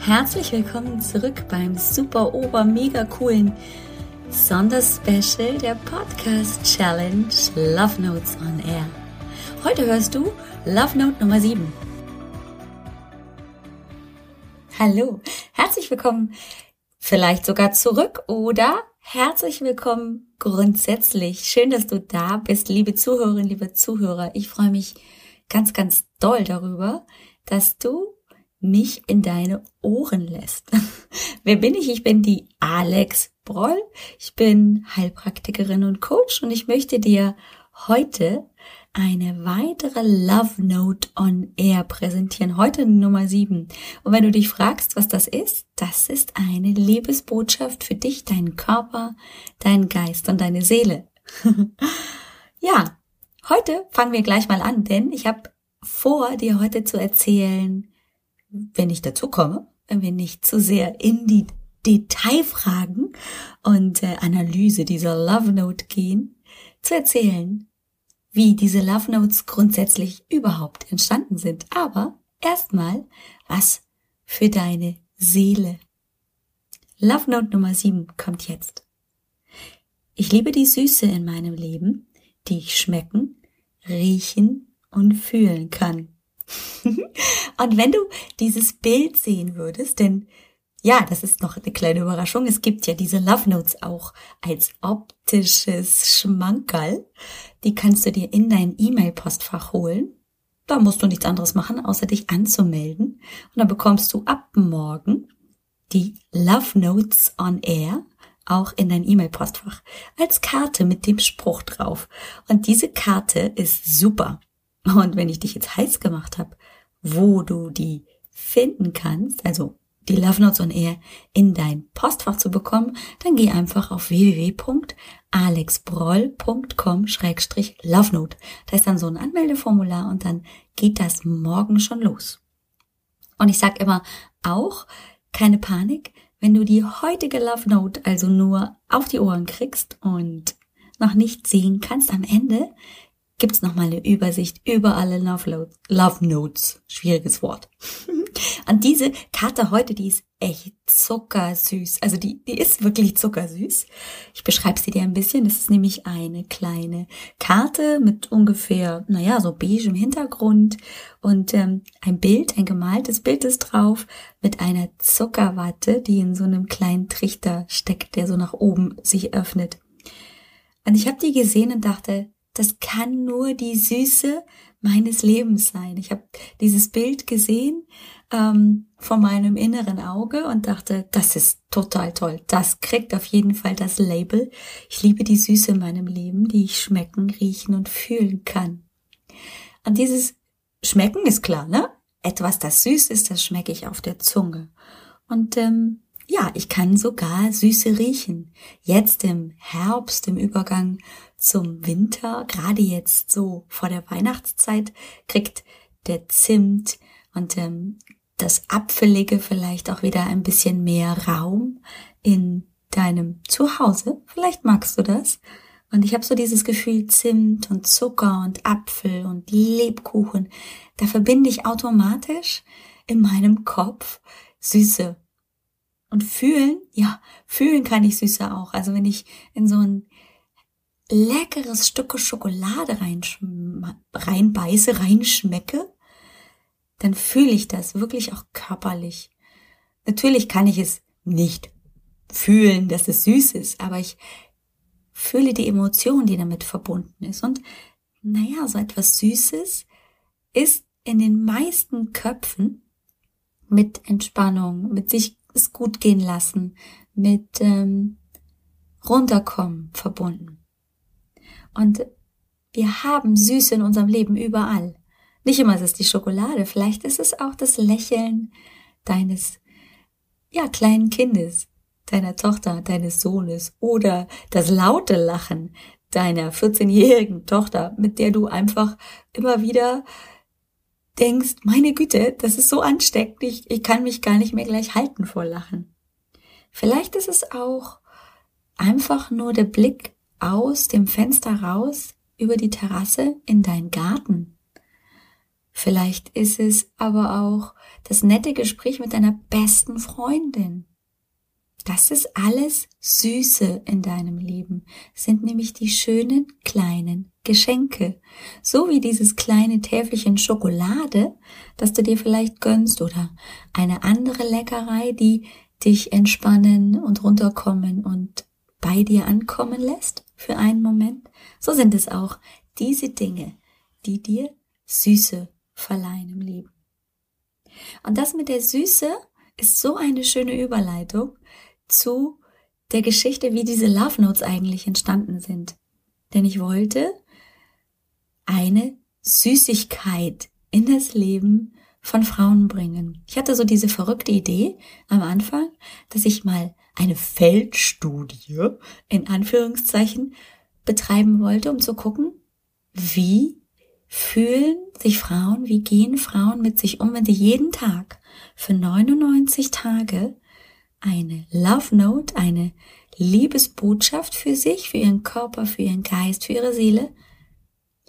herzlich willkommen zurück beim super ober mega coolen Sonderspecial der Podcast Challenge Love Notes on Air. Heute hörst du Love Note Nummer 7. Hallo, herzlich willkommen vielleicht sogar zurück oder herzlich willkommen grundsätzlich. Schön, dass du da bist, liebe Zuhörerinnen, liebe Zuhörer. Ich freue mich ganz, ganz doll darüber, dass du mich in deine Ohren lässt. Wer bin ich? Ich bin die Alex Broll. Ich bin Heilpraktikerin und Coach und ich möchte dir heute eine weitere Love Note on Air präsentieren. Heute Nummer sieben. Und wenn du dich fragst, was das ist, das ist eine Liebesbotschaft für dich, deinen Körper, deinen Geist und deine Seele. ja, heute fangen wir gleich mal an, denn ich habe vor, dir heute zu erzählen, wenn ich dazu komme, wenn wir nicht zu sehr in die Detailfragen und äh, Analyse dieser Love Note gehen, zu erzählen, wie diese Love Notes grundsätzlich überhaupt entstanden sind. Aber erstmal was für deine Seele. Love Note Nummer 7 kommt jetzt. Ich liebe die Süße in meinem Leben, die ich schmecken, riechen und fühlen kann. und wenn du dieses Bild sehen würdest, denn ja, das ist noch eine kleine Überraschung. Es gibt ja diese Love Notes auch als optisches Schmankerl. Die kannst du dir in dein E-Mail-Postfach holen. Da musst du nichts anderes machen, außer dich anzumelden. Und dann bekommst du ab morgen die Love Notes on Air auch in dein E-Mail-Postfach als Karte mit dem Spruch drauf. Und diese Karte ist super. Und wenn ich dich jetzt heiß gemacht habe, wo du die finden kannst, also die Love Notes on Air in dein Postfach zu bekommen, dann geh einfach auf www.alexbroll.com-love note. Da ist dann so ein Anmeldeformular und dann geht das morgen schon los. Und ich sag immer auch, keine Panik, wenn du die heutige Love Note also nur auf die Ohren kriegst und noch nicht sehen kannst am Ende, gibt's noch mal eine Übersicht über alle Love, Love Notes. Schwieriges Wort. Und diese Karte heute, die ist echt zuckersüß. Also die, die ist wirklich zuckersüß. Ich beschreibe sie dir ein bisschen. Das ist nämlich eine kleine Karte mit ungefähr, naja, so beige im Hintergrund und ähm, ein Bild, ein gemaltes Bild ist drauf mit einer Zuckerwatte, die in so einem kleinen Trichter steckt, der so nach oben sich öffnet. Und ich habe die gesehen und dachte, das kann nur die Süße meines Lebens sein. Ich habe dieses Bild gesehen ähm, vor meinem inneren Auge und dachte, das ist total toll. Das kriegt auf jeden Fall das Label. Ich liebe die Süße in meinem Leben, die ich schmecken, riechen und fühlen kann. Und dieses Schmecken ist klar, ne? Etwas, das süß ist, das schmecke ich auf der Zunge. Und ähm, ja, ich kann sogar Süße riechen. Jetzt im Herbst, im Übergang zum Winter, gerade jetzt so vor der Weihnachtszeit, kriegt der Zimt und ähm, das Apfelige vielleicht auch wieder ein bisschen mehr Raum in deinem Zuhause. Vielleicht magst du das. Und ich habe so dieses Gefühl Zimt und Zucker und Apfel und Lebkuchen. Da verbinde ich automatisch in meinem Kopf Süße und fühlen, ja, fühlen kann ich Süße auch. Also wenn ich in so ein leckeres Stück Schokolade reinbeiße, reinschmecke, dann fühle ich das wirklich auch körperlich. Natürlich kann ich es nicht fühlen, dass es süß ist, aber ich fühle die Emotion, die damit verbunden ist. Und naja, so etwas Süßes ist in den meisten Köpfen mit Entspannung, mit sich es gut gehen lassen, mit ähm, runterkommen verbunden. Und wir haben Süße in unserem Leben überall. Nicht immer ist es die Schokolade, vielleicht ist es auch das Lächeln deines, ja, kleinen Kindes, deiner Tochter, deines Sohnes oder das laute Lachen deiner 14-jährigen Tochter, mit der du einfach immer wieder denkst, meine Güte, das ist so ansteckend, ich, ich kann mich gar nicht mehr gleich halten vor Lachen. Vielleicht ist es auch einfach nur der Blick aus dem Fenster raus über die Terrasse in deinen Garten. Vielleicht ist es aber auch das nette Gespräch mit deiner besten Freundin. Das ist alles Süße in deinem Leben, sind nämlich die schönen kleinen Geschenke. So wie dieses kleine Täfelchen Schokolade, das du dir vielleicht gönnst oder eine andere Leckerei, die dich entspannen und runterkommen und bei dir ankommen lässt für einen Moment. So sind es auch diese Dinge, die dir Süße verleihen im Leben. Und das mit der Süße ist so eine schöne Überleitung zu der Geschichte, wie diese Love Notes eigentlich entstanden sind. Denn ich wollte eine Süßigkeit in das Leben von Frauen bringen. Ich hatte so diese verrückte Idee am Anfang, dass ich mal eine Feldstudie in Anführungszeichen betreiben wollte, um zu gucken, wie fühlen sich Frauen, wie gehen Frauen mit sich um, wenn sie jeden Tag für 99 Tage eine Love Note, eine Liebesbotschaft für sich, für ihren Körper, für ihren Geist, für ihre Seele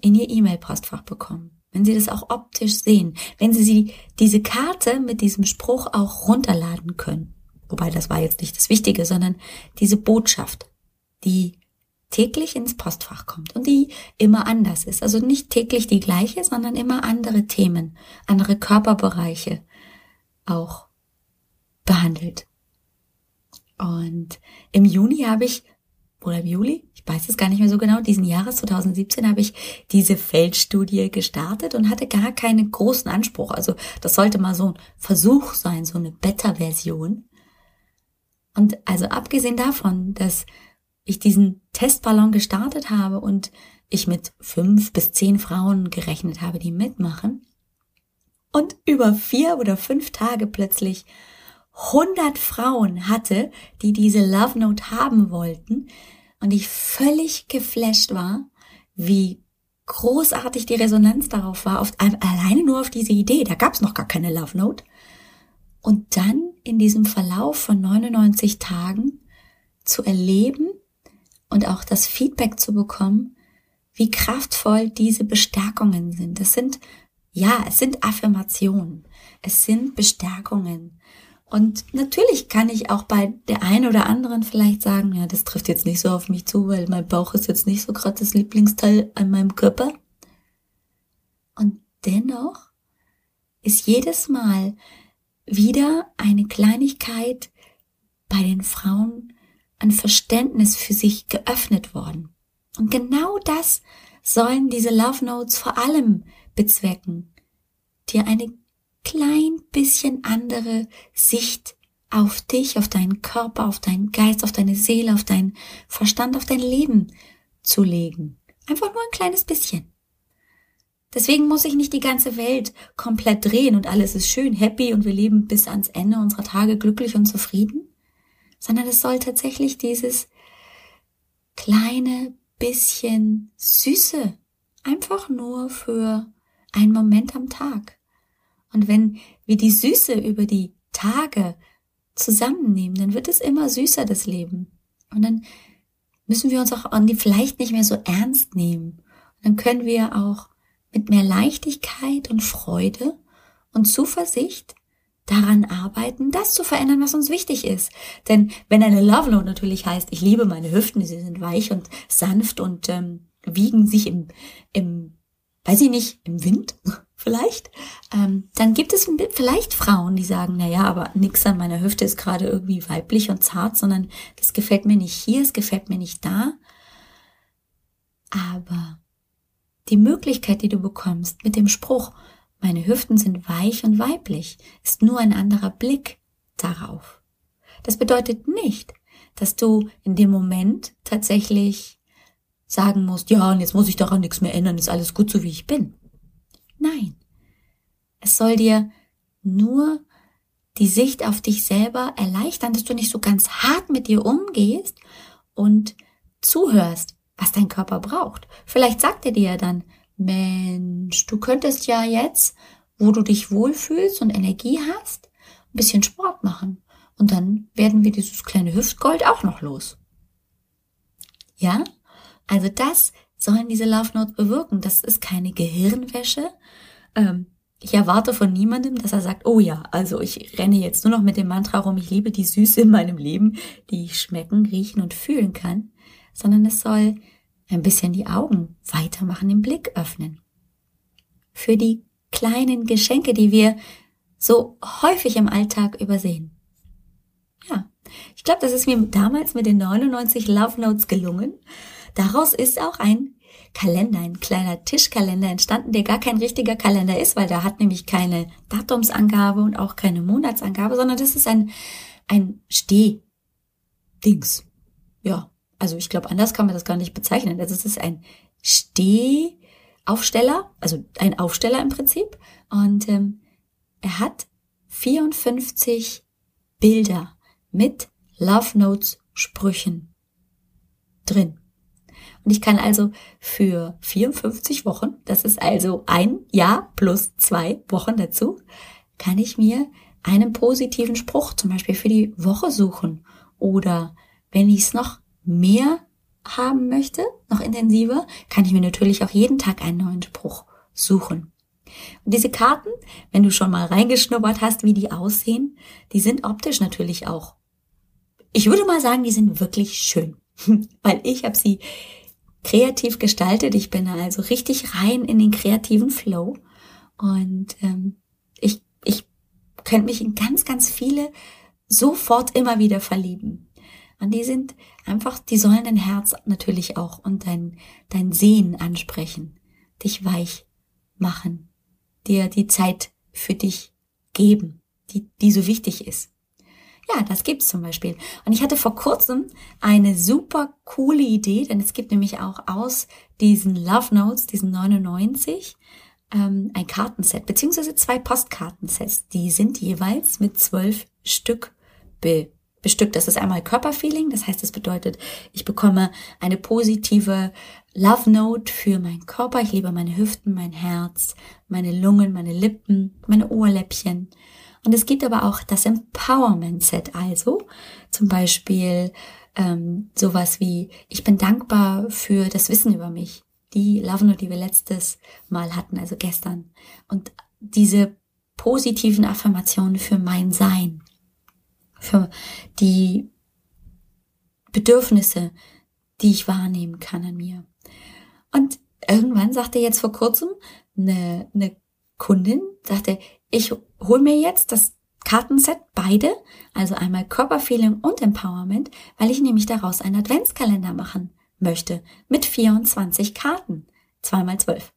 in ihr E-Mail-Postfach bekommen. Wenn Sie das auch optisch sehen, wenn Sie sie, diese Karte mit diesem Spruch auch runterladen können. Wobei das war jetzt nicht das Wichtige, sondern diese Botschaft, die täglich ins Postfach kommt und die immer anders ist. Also nicht täglich die gleiche, sondern immer andere Themen, andere Körperbereiche auch behandelt. Und im Juni habe ich, oder im Juli, ich weiß es gar nicht mehr so genau, diesen Jahres 2017 habe ich diese Feldstudie gestartet und hatte gar keinen großen Anspruch. Also das sollte mal so ein Versuch sein, so eine Beta-Version. Und also abgesehen davon, dass ich diesen Testballon gestartet habe und ich mit fünf bis zehn Frauen gerechnet habe, die mitmachen, und über vier oder fünf Tage plötzlich 100 Frauen hatte, die diese Love Note haben wollten und ich völlig geflasht war, wie großartig die Resonanz darauf war, auf, alleine nur auf diese Idee, da gab es noch gar keine Love Note. Und dann in diesem Verlauf von 99 Tagen zu erleben und auch das Feedback zu bekommen, wie kraftvoll diese Bestärkungen sind. Das sind, ja, es sind Affirmationen, es sind Bestärkungen. Und natürlich kann ich auch bei der einen oder anderen vielleicht sagen, ja, das trifft jetzt nicht so auf mich zu, weil mein Bauch ist jetzt nicht so gerade das Lieblingsteil an meinem Körper. Und dennoch ist jedes Mal wieder eine Kleinigkeit bei den Frauen an Verständnis für sich geöffnet worden. Und genau das sollen diese Love Notes vor allem bezwecken, dir eine klein bisschen andere Sicht auf dich, auf deinen Körper, auf deinen Geist, auf deine Seele, auf deinen Verstand, auf dein Leben zu legen. Einfach nur ein kleines bisschen. Deswegen muss ich nicht die ganze Welt komplett drehen und alles ist schön, happy und wir leben bis ans Ende unserer Tage glücklich und zufrieden, sondern es soll tatsächlich dieses kleine bisschen Süße einfach nur für einen Moment am Tag und wenn wir die Süße über die Tage zusammennehmen, dann wird es immer süßer, das Leben. Und dann müssen wir uns auch vielleicht nicht mehr so ernst nehmen. Und dann können wir auch mit mehr Leichtigkeit und Freude und Zuversicht daran arbeiten, das zu verändern, was uns wichtig ist. Denn wenn eine Love Note natürlich heißt, ich liebe meine Hüften, sie sind weich und sanft und ähm, wiegen sich im, im weiß ich nicht, im Wind vielleicht, ähm, dann gibt es vielleicht Frauen, die sagen, na ja, aber nix an meiner Hüfte ist gerade irgendwie weiblich und zart, sondern das gefällt mir nicht hier, es gefällt mir nicht da. Aber die Möglichkeit, die du bekommst mit dem Spruch, meine Hüften sind weich und weiblich, ist nur ein anderer Blick darauf. Das bedeutet nicht, dass du in dem Moment tatsächlich sagen musst, ja, und jetzt muss ich daran nichts mehr ändern, ist alles gut so, wie ich bin. Nein. Es soll dir nur die Sicht auf dich selber erleichtern, dass du nicht so ganz hart mit dir umgehst und zuhörst, was dein Körper braucht. Vielleicht sagt er dir ja dann, Mensch, du könntest ja jetzt, wo du dich wohlfühlst und Energie hast, ein bisschen Sport machen. Und dann werden wir dieses kleine Hüftgold auch noch los. Ja? Also das sollen diese Love Notes bewirken. Das ist keine Gehirnwäsche. Ähm, ich erwarte von niemandem, dass er sagt, oh ja, also ich renne jetzt nur noch mit dem Mantra rum, ich liebe die Süße in meinem Leben, die ich schmecken, riechen und fühlen kann, sondern es soll ein bisschen die Augen weitermachen, den Blick öffnen. Für die kleinen Geschenke, die wir so häufig im Alltag übersehen. Ja, ich glaube, das ist mir damals mit den 99 Love Notes gelungen. Daraus ist auch ein Kalender, ein kleiner Tischkalender entstanden, der gar kein richtiger Kalender ist, weil da hat nämlich keine Datumsangabe und auch keine Monatsangabe, sondern das ist ein, ein Stehdings. Ja, also ich glaube, anders kann man das gar nicht bezeichnen. Also es ist ein Stehaufsteller, also ein Aufsteller im Prinzip. Und ähm, er hat 54 Bilder mit Love Notes Sprüchen drin. Und ich kann also für 54 Wochen, das ist also ein Jahr plus zwei Wochen dazu, kann ich mir einen positiven Spruch zum Beispiel für die Woche suchen. Oder wenn ich es noch mehr haben möchte, noch intensiver, kann ich mir natürlich auch jeden Tag einen neuen Spruch suchen. Und diese Karten, wenn du schon mal reingeschnuppert hast, wie die aussehen, die sind optisch natürlich auch. Ich würde mal sagen, die sind wirklich schön, weil ich habe sie kreativ gestaltet. Ich bin also richtig rein in den kreativen Flow und ähm, ich, ich könnte mich in ganz, ganz viele sofort immer wieder verlieben. Und die sind einfach, die sollen dein Herz natürlich auch und dein, dein Sehen ansprechen, dich weich machen, dir die Zeit für dich geben, die, die so wichtig ist. Ja, das gibt's zum Beispiel. Und ich hatte vor kurzem eine super coole Idee, denn es gibt nämlich auch aus diesen Love Notes, diesen 99, ähm, ein Kartenset, beziehungsweise zwei Postkartensets. Die sind jeweils mit zwölf Stück be bestückt. Das ist einmal Körperfeeling, das heißt, das bedeutet, ich bekomme eine positive Love Note für meinen Körper. Ich liebe meine Hüften, mein Herz, meine Lungen, meine Lippen, meine Ohrläppchen. Und es gibt aber auch das Empowerment Set, also zum Beispiel ähm, sowas wie, ich bin dankbar für das Wissen über mich. Die Love Note, die wir letztes Mal hatten, also gestern. Und diese positiven Affirmationen für mein Sein, für die Bedürfnisse, die ich wahrnehmen kann an mir. Und irgendwann sagte jetzt vor kurzem eine, eine Kundin, sagte, ich hol mir jetzt das Kartenset beide, also einmal Körperfeeling und Empowerment, weil ich nämlich daraus einen Adventskalender machen möchte mit 24 Karten, zweimal zwölf.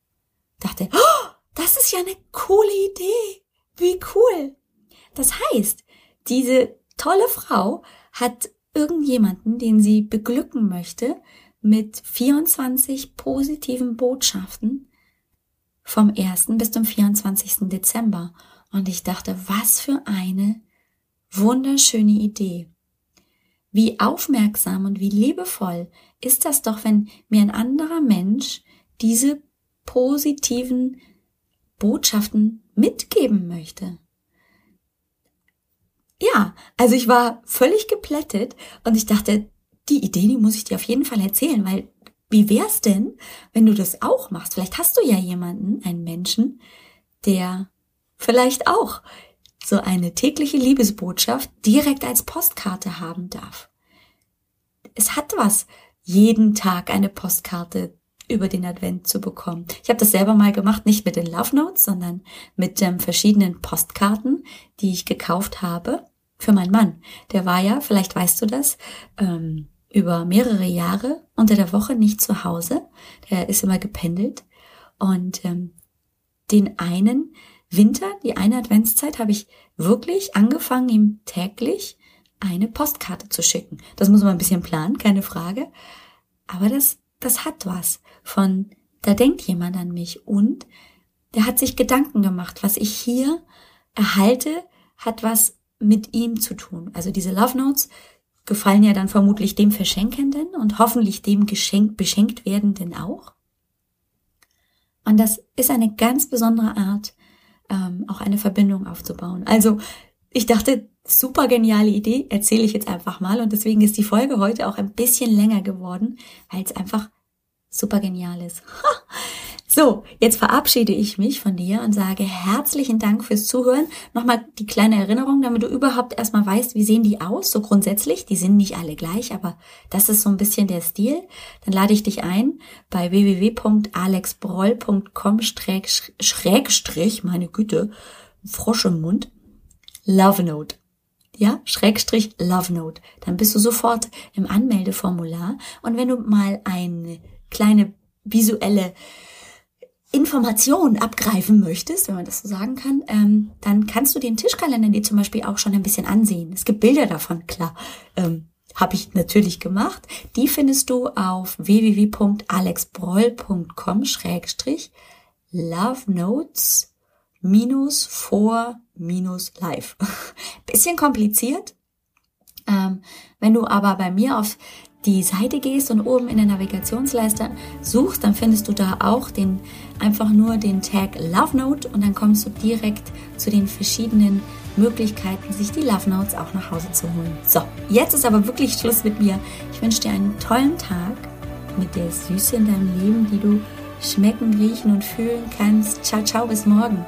Dachte, oh, das ist ja eine coole Idee. Wie cool. Das heißt, diese tolle Frau hat irgendjemanden, den sie beglücken möchte, mit 24 positiven Botschaften vom 1. bis zum 24. Dezember. Und ich dachte, was für eine wunderschöne Idee. Wie aufmerksam und wie liebevoll ist das doch, wenn mir ein anderer Mensch diese positiven Botschaften mitgeben möchte. Ja, also ich war völlig geplättet und ich dachte, die Idee, die muss ich dir auf jeden Fall erzählen, weil wie wär's denn, wenn du das auch machst? Vielleicht hast du ja jemanden, einen Menschen, der vielleicht auch so eine tägliche Liebesbotschaft direkt als Postkarte haben darf. Es hat was, jeden Tag eine Postkarte über den Advent zu bekommen. Ich habe das selber mal gemacht, nicht mit den Love Notes, sondern mit ähm, verschiedenen Postkarten, die ich gekauft habe für meinen Mann. Der war ja, vielleicht weißt du das, ähm, über mehrere Jahre unter der Woche nicht zu Hause. Der ist immer gependelt. Und ähm, den einen Winter, die eine Adventszeit, habe ich wirklich angefangen, ihm täglich eine Postkarte zu schicken. Das muss man ein bisschen planen, keine Frage. Aber das, das hat was von, da denkt jemand an mich und der hat sich Gedanken gemacht, was ich hier erhalte, hat was mit ihm zu tun. Also diese Love Notes gefallen ja dann vermutlich dem Verschenkenden und hoffentlich dem Geschenk beschenkt werdenden auch. Und das ist eine ganz besondere Art, ähm, auch eine Verbindung aufzubauen. Also ich dachte, super geniale Idee, erzähle ich jetzt einfach mal. Und deswegen ist die Folge heute auch ein bisschen länger geworden, weil es einfach super genial ist. So, jetzt verabschiede ich mich von dir und sage herzlichen Dank fürs Zuhören. Nochmal die kleine Erinnerung, damit du überhaupt erstmal weißt, wie sehen die aus, so grundsätzlich. Die sind nicht alle gleich, aber das ist so ein bisschen der Stil. Dann lade ich dich ein bei www.alexbroll.com schrägstrich, meine Güte, Frosch im Mund, Love Note ja, Schrägstrich Love Note. Dann bist du sofort im Anmeldeformular. Und wenn du mal eine kleine visuelle Information abgreifen möchtest, wenn man das so sagen kann, ähm, dann kannst du den Tischkalender dir zum Beispiel auch schon ein bisschen ansehen. Es gibt Bilder davon, klar. Ähm, habe ich natürlich gemacht. Die findest du auf www.alexbroll.com schrägstrich Love Notes minus vor minus live. Bisschen kompliziert. Ähm, wenn du aber bei mir auf die Seite gehst und oben in der Navigationsleiste suchst, dann findest du da auch den, einfach nur den Tag Love Note und dann kommst du direkt zu den verschiedenen Möglichkeiten, sich die Love Notes auch nach Hause zu holen. So, jetzt ist aber wirklich Schluss mit mir. Ich wünsche dir einen tollen Tag mit der Süße in deinem Leben, die du schmecken, riechen und fühlen kannst. Ciao, ciao, bis morgen.